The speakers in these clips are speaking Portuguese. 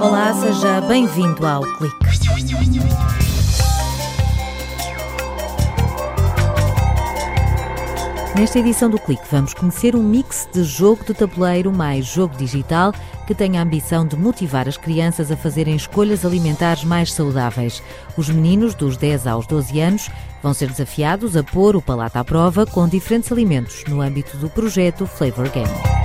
Olá, seja bem-vindo ao Clique. Nesta edição do Clique vamos conhecer um mix de jogo de tabuleiro mais jogo digital que tem a ambição de motivar as crianças a fazerem escolhas alimentares mais saudáveis. Os meninos dos 10 aos 12 anos vão ser desafiados a pôr o palato à prova com diferentes alimentos no âmbito do projeto Flavor Game.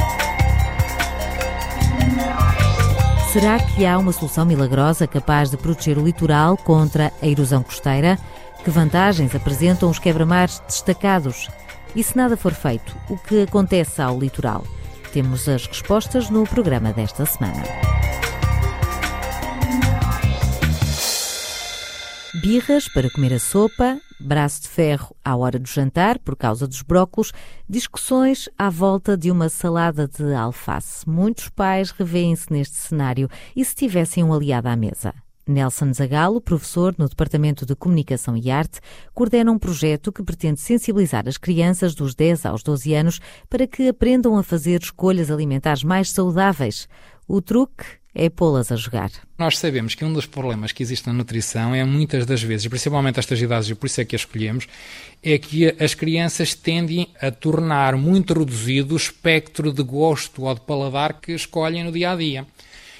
Será que há uma solução milagrosa capaz de proteger o litoral contra a erosão costeira? Que vantagens apresentam os quebra-mares destacados? E se nada for feito, o que acontece ao litoral? Temos as respostas no programa desta semana. Birras para comer a sopa, braço de ferro à hora do jantar por causa dos brócolos, discussões à volta de uma salada de alface. Muitos pais revêem-se neste cenário e se tivessem um aliado à mesa. Nelson Zagalo, professor no Departamento de Comunicação e Arte, coordena um projeto que pretende sensibilizar as crianças dos 10 aos 12 anos para que aprendam a fazer escolhas alimentares mais saudáveis. O truque é pô-las a jogar. Nós sabemos que um dos problemas que existe na nutrição é muitas das vezes, principalmente estas idades, e por isso é que a escolhemos, é que as crianças tendem a tornar muito reduzido o espectro de gosto ou de paladar que escolhem no dia a dia.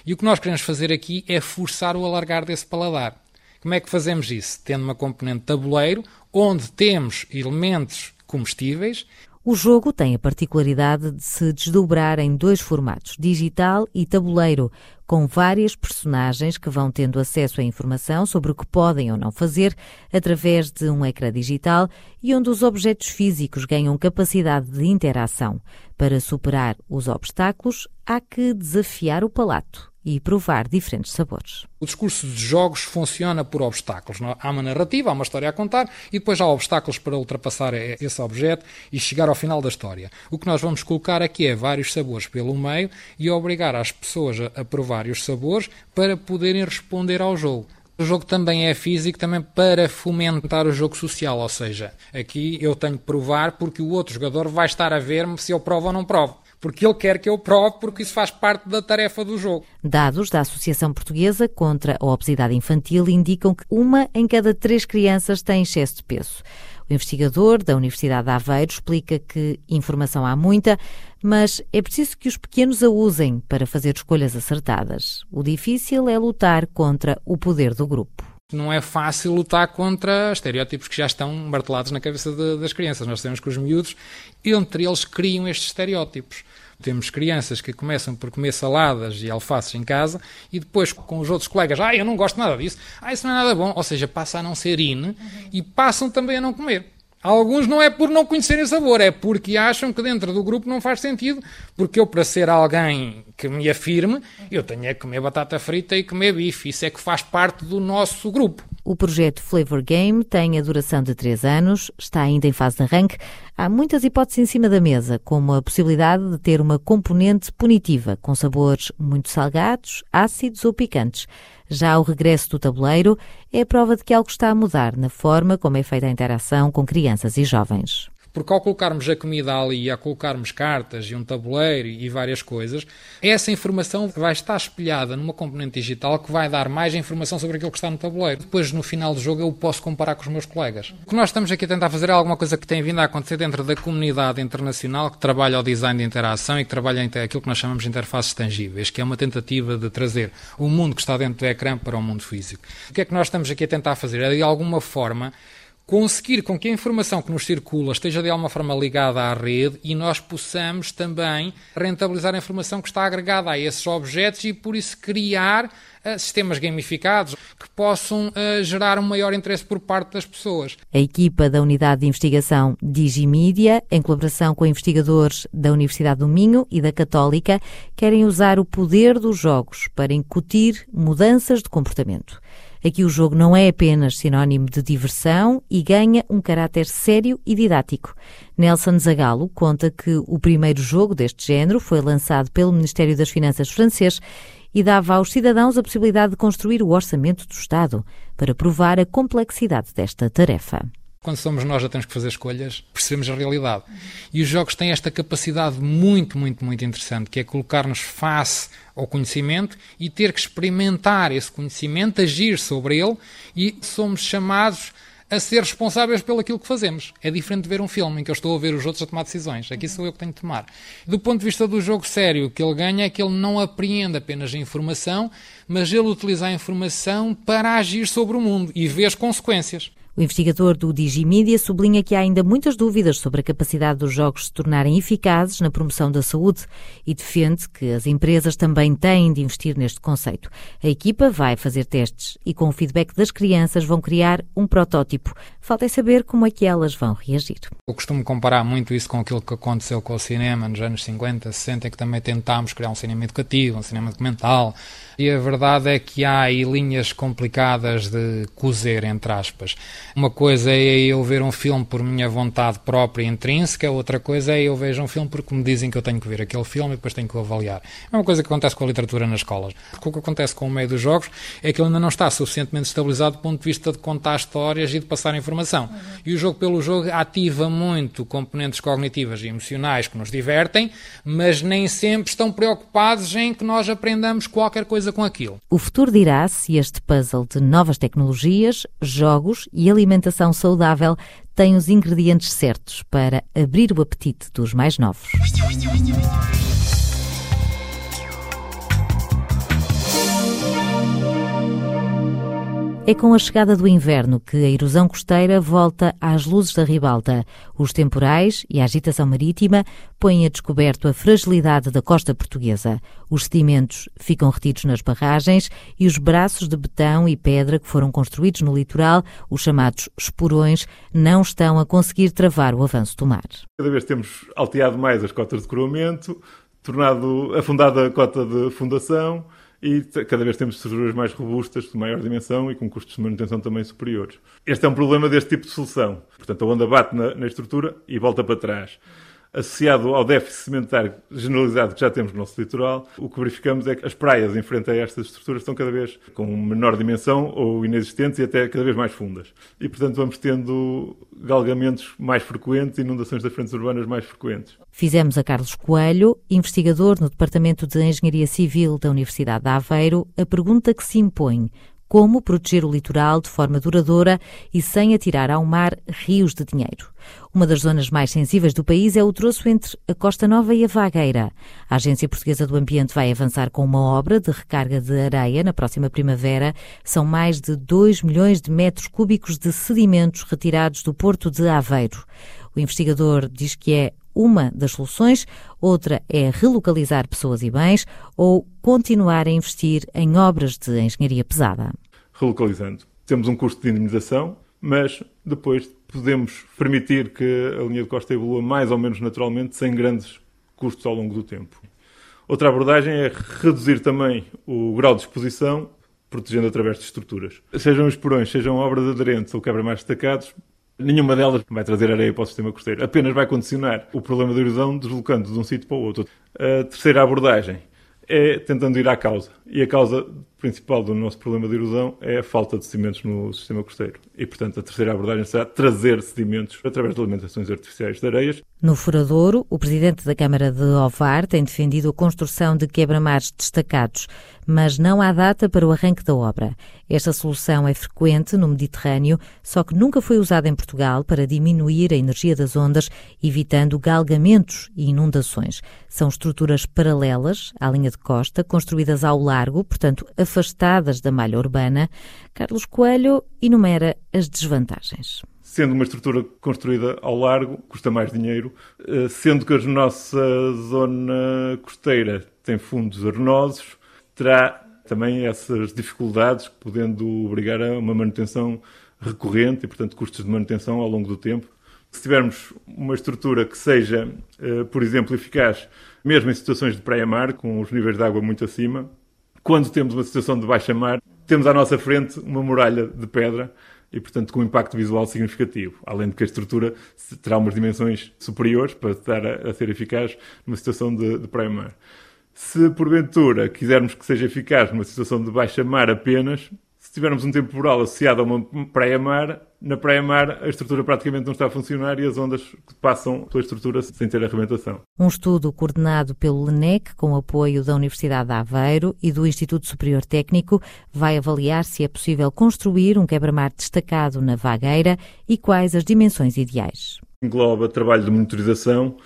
E o que nós queremos fazer aqui é forçar o alargar desse paladar. Como é que fazemos isso? Tendo uma componente tabuleiro, onde temos elementos comestíveis. O jogo tem a particularidade de se desdobrar em dois formatos, digital e tabuleiro, com várias personagens que vão tendo acesso à informação sobre o que podem ou não fazer através de um ecrã digital e onde os objetos físicos ganham capacidade de interação. Para superar os obstáculos, há que desafiar o palato e provar diferentes sabores. O discurso de jogos funciona por obstáculos. Há uma narrativa, há uma história a contar e depois há obstáculos para ultrapassar esse objeto e chegar ao final da história. O que nós vamos colocar aqui é vários sabores pelo meio e obrigar as pessoas a provar os sabores para poderem responder ao jogo. O jogo também é físico também para fomentar o jogo social, ou seja, aqui eu tenho que provar porque o outro jogador vai estar a ver-me se eu provo ou não provo porque ele quer que eu prove, porque isso faz parte da tarefa do jogo. Dados da Associação Portuguesa contra a Obesidade Infantil indicam que uma em cada três crianças tem excesso de peso. O investigador da Universidade de Aveiro explica que informação há muita, mas é preciso que os pequenos a usem para fazer escolhas acertadas. O difícil é lutar contra o poder do grupo não é fácil lutar contra estereótipos que já estão martelados na cabeça de, das crianças. Nós temos que os miúdos, entre eles, criam estes estereótipos. Temos crianças que começam por comer saladas e alfaces em casa e depois com os outros colegas, ah, eu não gosto nada disso, ah, isso não é nada bom. Ou seja, passa a não ser in e passam também a não comer. Alguns não é por não conhecerem sabor, é porque acham que dentro do grupo não faz sentido, porque eu, para ser alguém que me afirme, eu tenho é que comer batata frita e comer bife. Isso é que faz parte do nosso grupo. O projeto Flavor Game tem a duração de três anos, está ainda em fase de arranque. Há muitas hipóteses em cima da mesa, como a possibilidade de ter uma componente punitiva, com sabores muito salgados, ácidos ou picantes. Já o regresso do tabuleiro é a prova de que algo está a mudar na forma como é feita a interação com crianças e jovens. Porque ao colocarmos a comida ali, a colocarmos cartas e um tabuleiro e várias coisas, essa informação vai estar espelhada numa componente digital que vai dar mais informação sobre aquilo que está no tabuleiro. Depois, no final do jogo, eu posso comparar com os meus colegas. O que nós estamos aqui a tentar fazer é alguma coisa que tem vindo a acontecer dentro da comunidade internacional que trabalha o design de interação e que trabalha aquilo que nós chamamos de interfaces tangíveis, que é uma tentativa de trazer o mundo que está dentro do ecrã para o mundo físico. O que é que nós estamos aqui a tentar fazer? É, de alguma forma, conseguir com que a informação que nos circula esteja de alguma forma ligada à rede e nós possamos também rentabilizar a informação que está agregada a esses objetos e por isso criar uh, sistemas gamificados que possam uh, gerar um maior interesse por parte das pessoas. A equipa da Unidade de Investigação Digimídia, em colaboração com investigadores da Universidade do Minho e da Católica, querem usar o poder dos jogos para incutir mudanças de comportamento. Aqui o jogo não é apenas sinónimo de diversão e ganha um caráter sério e didático. Nelson Zagalo conta que o primeiro jogo deste género foi lançado pelo Ministério das Finanças francês e dava aos cidadãos a possibilidade de construir o orçamento do Estado para provar a complexidade desta tarefa. Quando somos nós já temos que fazer escolhas, percebemos a realidade. E os jogos têm esta capacidade muito, muito, muito interessante, que é colocar-nos face ao conhecimento e ter que experimentar esse conhecimento, agir sobre ele e somos chamados a ser responsáveis pelo aquilo que fazemos. É diferente de ver um filme em que eu estou a ver os outros a tomar decisões. Aqui sou eu que tenho de tomar. Do ponto de vista do jogo sério, o que ele ganha é que ele não apreende apenas a informação, mas ele utiliza a informação para agir sobre o mundo e vê as consequências. O investigador do Digimídia sublinha que há ainda muitas dúvidas sobre a capacidade dos jogos se tornarem eficazes na promoção da saúde e defende que as empresas também têm de investir neste conceito. A equipa vai fazer testes e, com o feedback das crianças, vão criar um protótipo. Falta é saber como é que elas vão reagir. Eu costumo comparar muito isso com aquilo que aconteceu com o cinema nos anos 50, 60, em que também tentámos criar um cinema educativo, um cinema documental. E a verdade é que há aí linhas complicadas de cozer, entre aspas. Uma coisa é eu ver um filme por minha vontade própria e intrínseca, outra coisa é eu vejo um filme porque me dizem que eu tenho que ver aquele filme e depois tenho que o avaliar. É uma coisa que acontece com a literatura nas escolas. Porque o que acontece com o meio dos jogos é que ele ainda não está suficientemente estabilizado do ponto de vista de contar histórias e de passar informação. Uhum. E o jogo pelo jogo ativa muito componentes cognitivas e emocionais que nos divertem, mas nem sempre estão preocupados em que nós aprendamos qualquer coisa com aquilo. O futuro dirá se este puzzle de novas tecnologias, jogos e alimentação saudável tem os ingredientes certos para abrir o apetite dos mais novos. É com a chegada do inverno que a erosão costeira volta às luzes da ribalta. Os temporais e a agitação marítima põem a descoberto a fragilidade da costa portuguesa. Os sedimentos ficam retidos nas barragens e os braços de betão e pedra que foram construídos no litoral, os chamados esporões, não estão a conseguir travar o avanço do mar. Cada vez temos alteado mais as cotas de coroamento, tornado afundada a cota de fundação e cada vez temos estruturas mais robustas, de maior dimensão e com custos de manutenção também superiores. Este é um problema deste tipo de solução. Portanto, a onda bate na, na estrutura e volta para trás associado ao déficit cimentário generalizado que já temos no nosso litoral, o que verificamos é que as praias em frente a estas estruturas estão cada vez com menor dimensão ou inexistentes e até cada vez mais fundas. E, portanto, vamos tendo galgamentos mais frequentes inundações das frentes urbanas mais frequentes. Fizemos a Carlos Coelho, investigador no Departamento de Engenharia Civil da Universidade de Aveiro, a pergunta que se impõe como proteger o litoral de forma duradoura e sem atirar ao mar rios de dinheiro. Uma das zonas mais sensíveis do país é o troço entre a Costa Nova e a Vagueira. A Agência Portuguesa do Ambiente vai avançar com uma obra de recarga de areia na próxima primavera. São mais de 2 milhões de metros cúbicos de sedimentos retirados do porto de Aveiro. O investigador diz que é uma das soluções, outra é relocalizar pessoas e bens ou continuar a investir em obras de engenharia pesada. Relocalizando. Temos um custo de indemnização, mas depois podemos permitir que a linha de costa evolua mais ou menos naturalmente, sem grandes custos ao longo do tempo. Outra abordagem é reduzir também o grau de exposição, protegendo através de estruturas. Sejam os porões, sejam obras aderentes ou quebra-mais destacados, Nenhuma delas vai trazer areia para o sistema costeiro, apenas vai condicionar o problema da erosão deslocando de um sítio para o outro. A terceira abordagem é tentando ir à causa. E a causa principal do nosso problema de erosão é a falta de sedimentos no sistema costeiro. E, portanto, a terceira abordagem será trazer sedimentos através de alimentações artificiais de areias. No Furadouro, o presidente da Câmara de Ovar tem defendido a construção de quebra-mares destacados, mas não há data para o arranque da obra. Esta solução é frequente no Mediterrâneo, só que nunca foi usada em Portugal para diminuir a energia das ondas, evitando galgamentos e inundações. São estruturas paralelas à linha de costa, construídas ao largo, portanto afastadas da malha urbana. Carlos Coelho enumera as desvantagens sendo uma estrutura construída ao largo, custa mais dinheiro, eh, sendo que a nossa zona costeira tem fundos arenosos, terá também essas dificuldades, podendo obrigar a uma manutenção recorrente e, portanto, custos de manutenção ao longo do tempo. Se tivermos uma estrutura que seja, eh, por exemplo, eficaz, mesmo em situações de praia-mar, com os níveis de água muito acima, quando temos uma situação de baixa mar, temos à nossa frente uma muralha de pedra e, portanto, com um impacto visual significativo. Além de que a estrutura terá umas dimensões superiores para estar a, a ser eficaz numa situação de, de praia-mar. Se, porventura, quisermos que seja eficaz numa situação de baixa mar apenas, Se tivermos um temporal associado a uma praia-mar, na praia-mar a estrutura praticamente não está a funcionar e as ondas passam pela estrutura sem ter arrebentação. Um estudo coordenado pelo LENEC, com apoio da Universidade de Aveiro e do Instituto Superior Técnico, vai avaliar se é possível construir um quebra-mar destacado na vagueira e quais as dimensões ideais. Engloba trabalho de monitorização,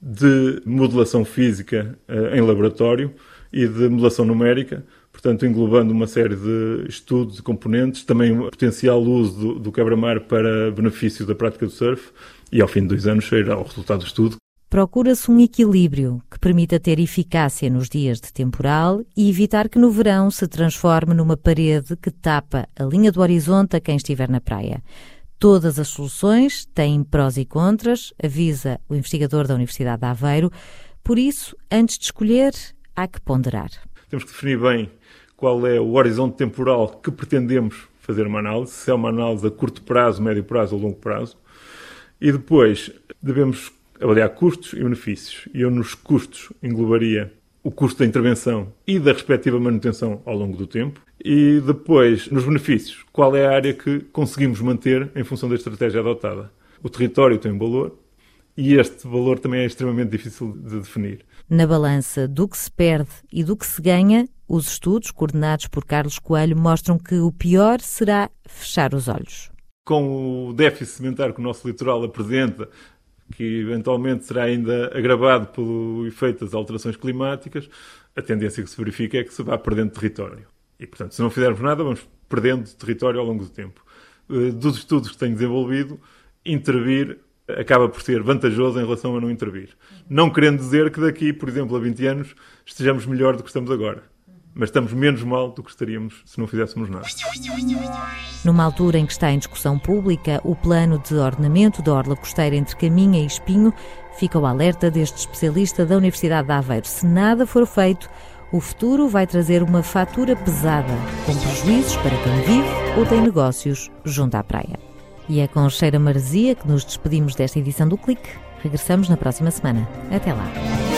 de modelação física eh, em laboratório e de modelação numérica, portanto, englobando uma série de estudos e componentes, também o potencial uso do, do quebra-mar para benefício da prática do surf, e ao fim de dois anos sairá o resultado do estudo. Procura-se um equilíbrio que permita ter eficácia nos dias de temporal e evitar que no verão se transforme numa parede que tapa a linha do horizonte a quem estiver na praia. Todas as soluções têm prós e contras, avisa o investigador da Universidade de Aveiro. Por isso, antes de escolher, há que ponderar. Temos que definir bem qual é o horizonte temporal que pretendemos fazer uma análise, se é uma análise a curto prazo, médio prazo ou longo prazo. E depois devemos avaliar custos e benefícios. E eu nos custos englobaria o custo da intervenção e da respectiva manutenção ao longo do tempo. E depois, nos benefícios, qual é a área que conseguimos manter em função da estratégia adotada? O território tem um valor e este valor também é extremamente difícil de definir. Na balança do que se perde e do que se ganha, os estudos coordenados por Carlos Coelho mostram que o pior será fechar os olhos. Com o déficit cimentar que o nosso litoral apresenta, que eventualmente será ainda agravado pelo efeito das alterações climáticas, a tendência que se verifica é que se vá perdendo território. E, portanto, se não fizermos nada, vamos perdendo território ao longo do tempo. Eh, dos estudos que tenho desenvolvido, intervir acaba por ser vantajoso em relação a não intervir. Não querendo dizer que daqui, por exemplo, a 20 anos, estejamos melhor do que estamos agora. Mas estamos menos mal do que estaríamos se não fizéssemos nada. Numa altura em que está em discussão pública o plano de ordenamento da orla costeira entre Caminha e Espinho, fica o alerta deste especialista da Universidade de Aveiro. Se nada for feito, o futuro vai trazer uma fatura pesada, com prejuízos para quem vive ou tem negócios junto à praia. E é com cheira maresia que nos despedimos desta edição do Clique. Regressamos na próxima semana. Até lá.